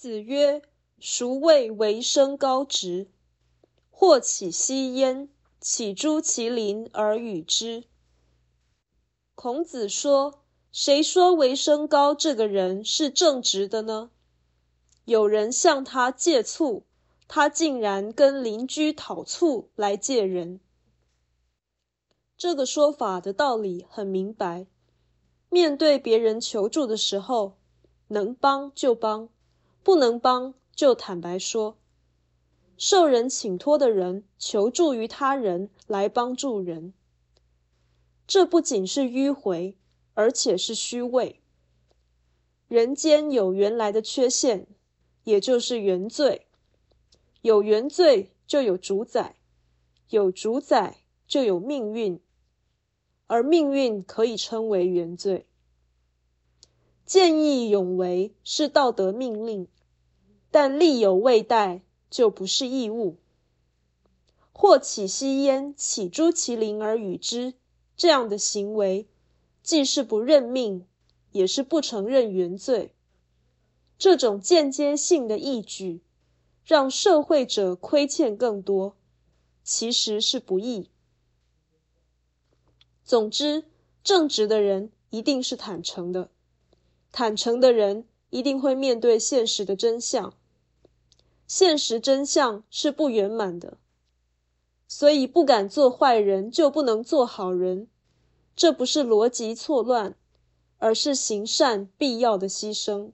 子曰：“孰谓为生高直？或起息焉，岂诸其邻而与之？”孔子说：“谁说为生高这个人是正直的呢？有人向他借醋，他竟然跟邻居讨醋来借人。”这个说法的道理很明白。面对别人求助的时候，能帮就帮，不能帮就坦白说。受人请托的人求助于他人来帮助人，这不仅是迂回，而且是虚伪。人间有原来的缺陷，也就是原罪。有原罪就有主宰，有主宰就有命运。而命运可以称为原罪。见义勇为是道德命令，但力有未逮就不是义务。或起息焉，岂诸其邻而与之？这样的行为，既是不认命，也是不承认原罪。这种间接性的义举，让社会者亏欠更多，其实是不义。总之，正直的人一定是坦诚的，坦诚的人一定会面对现实的真相。现实真相是不圆满的，所以不敢做坏人就不能做好人，这不是逻辑错乱，而是行善必要的牺牲。